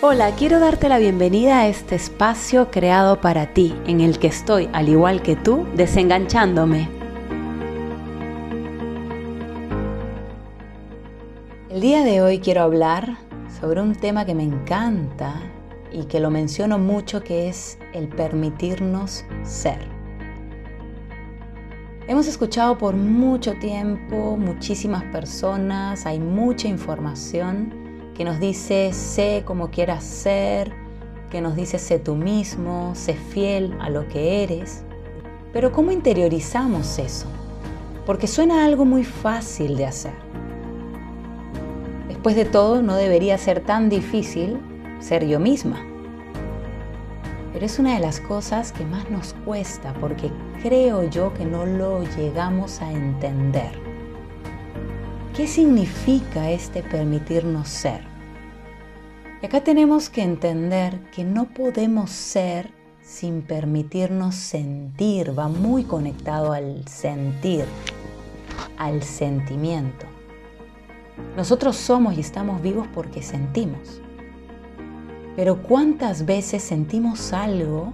Hola, quiero darte la bienvenida a este espacio creado para ti, en el que estoy, al igual que tú, desenganchándome. El día de hoy quiero hablar sobre un tema que me encanta y que lo menciono mucho, que es el permitirnos ser. Hemos escuchado por mucho tiempo muchísimas personas, hay mucha información que nos dice sé como quieras ser, que nos dice sé tú mismo, sé fiel a lo que eres. Pero ¿cómo interiorizamos eso? Porque suena algo muy fácil de hacer. Después de todo, no debería ser tan difícil ser yo misma. Pero es una de las cosas que más nos cuesta porque creo yo que no lo llegamos a entender. ¿Qué significa este permitirnos ser? Y acá tenemos que entender que no podemos ser sin permitirnos sentir, va muy conectado al sentir, al sentimiento. Nosotros somos y estamos vivos porque sentimos. Pero ¿cuántas veces sentimos algo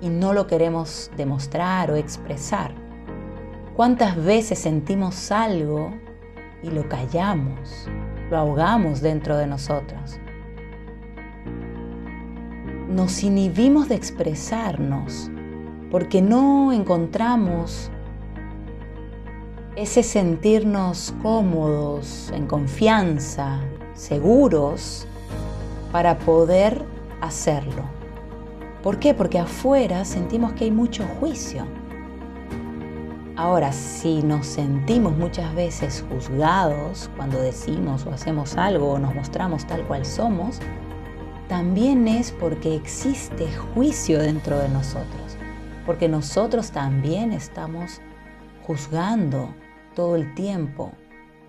y no lo queremos demostrar o expresar? ¿Cuántas veces sentimos algo y lo callamos, lo ahogamos dentro de nosotros? nos inhibimos de expresarnos porque no encontramos ese sentirnos cómodos, en confianza, seguros para poder hacerlo. ¿Por qué? Porque afuera sentimos que hay mucho juicio. Ahora, si nos sentimos muchas veces juzgados cuando decimos o hacemos algo o nos mostramos tal cual somos, también es porque existe juicio dentro de nosotros, porque nosotros también estamos juzgando todo el tiempo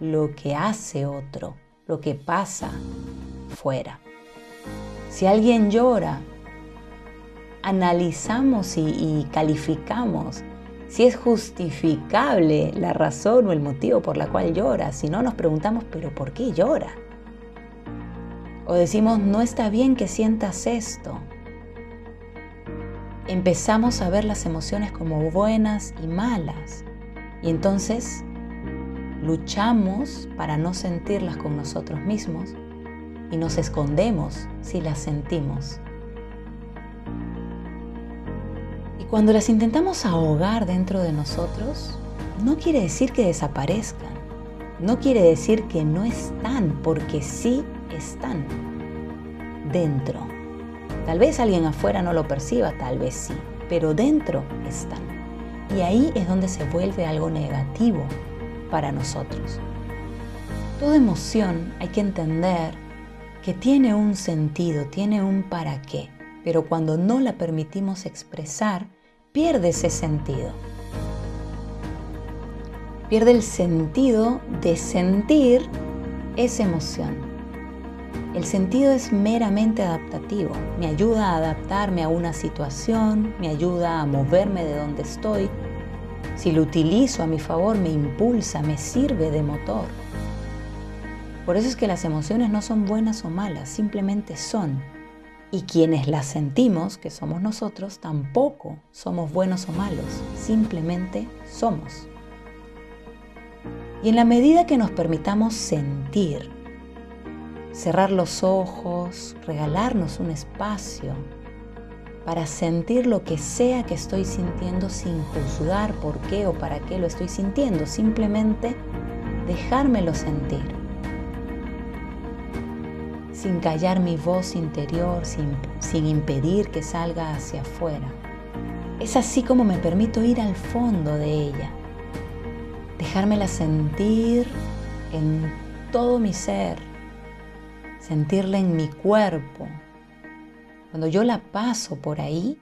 lo que hace otro, lo que pasa fuera. Si alguien llora, analizamos y, calificamos si es justificable la razón o el motivo por la cual llora. Si no, nos preguntamos, pero ¿por qué llora? O decimos, no está bien que sientas esto. Empezamos a ver las emociones como buenas y malas. Y entonces luchamos para no sentirlas con nosotros mismos y nos escondemos si las sentimos. Cuando las intentamos ahogar dentro de nosotros, no quiere decir que desaparezcan, no quiere decir que no están, porque sí están dentro. Tal vez alguien afuera no lo perciba, tal vez sí, pero dentro están. Y ahí es donde se vuelve algo negativo para nosotros. Toda emoción hay que entender que tiene un sentido, tiene un para qué, pero cuando no la permitimos expresar, pierde ese sentido. Pierde el sentido de sentir esa emoción. El sentido es meramente adaptativo. Me ayuda a adaptarme a una situación, me ayuda a moverme de donde estoy. Si lo utilizo a mi favor, me impulsa, me sirve de motor. Por eso es que las emociones no son buenas o malas, simplemente son. Y quienes las sentimos, que somos nosotros, tampoco somos buenos o malos, simplemente somos. Y en la medida que nos permitamos sentir, cerrar los ojos, regalarnos un espacio para sentir lo que sea que estoy sintiendo sin juzgar por qué o para qué lo estoy sintiendo, simplemente dejármelo sentir, sin callar mi voz interior, sin, sin impedir que salga hacia afuera. Es así como me permito ir al fondo de ella, dejármela sentir en todo mi ser, sentirla en mi cuerpo. Cuando yo la paso por ahí,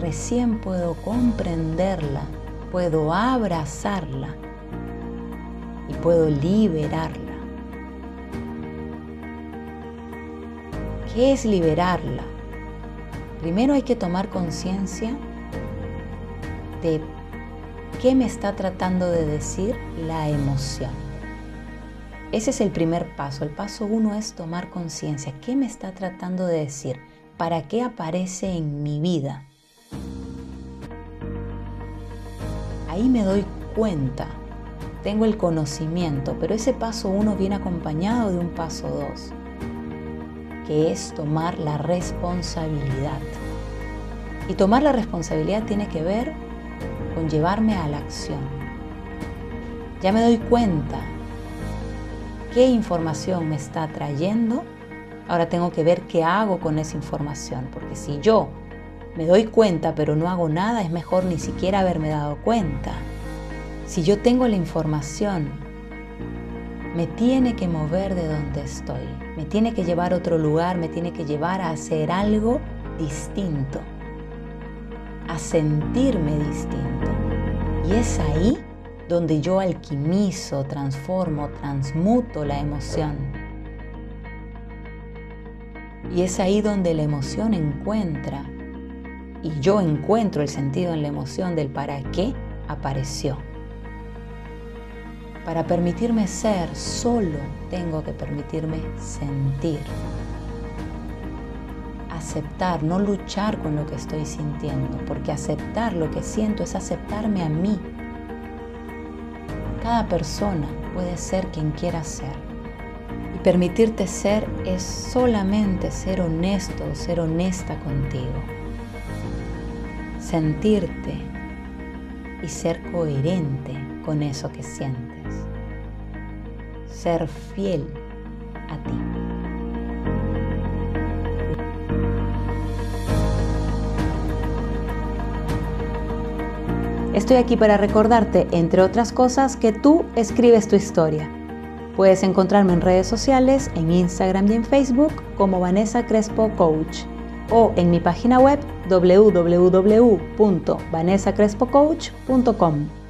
recién puedo comprenderla, puedo abrazarla y puedo liberarla. ¿Qué es liberarla? Primero hay que tomar conciencia de qué me está tratando de decir la emoción. Ese es el primer paso. El paso uno es tomar conciencia. ¿Qué me está tratando de decir? ¿Para qué aparece en mi vida? Ahí me doy cuenta. Tengo el conocimiento, pero ese paso uno viene acompañado de un paso dos, que es tomar la responsabilidad. Y tomar la responsabilidad tiene que ver con llevarme a la acción. Ya me doy cuenta qué información me está trayendo, ahora tengo que ver qué hago con esa información, porque si yo me doy cuenta pero no hago nada, es mejor ni siquiera haberme dado cuenta. Si yo tengo la información, me tiene que mover de donde estoy, me tiene que llevar a otro lugar, me tiene que llevar a hacer algo distinto, a sentirme distinto. Y es ahí donde yo alquimizo, transformo, transmuto la emoción. Y es ahí donde la emoción encuentra, y yo encuentro el sentido en la emoción del para qué apareció. Para permitirme ser, solo tengo que permitirme sentir. Aceptar, no luchar con lo que estoy sintiendo, porque aceptar lo que siento es aceptarme a mí, cada persona puede ser quien quiera ser. Y permitirte ser es solamente ser honesto, ser honesta contigo. Sentirte y ser coherente con eso que sientes. Ser fiel a ti. Estoy aquí para recordarte, entre otras cosas, que tú escribes tu historia. Puedes encontrarme en redes sociales, en Instagram y en Facebook como Vanessa Crespo Coach o en mi página web www.vanessacrespocoach.com.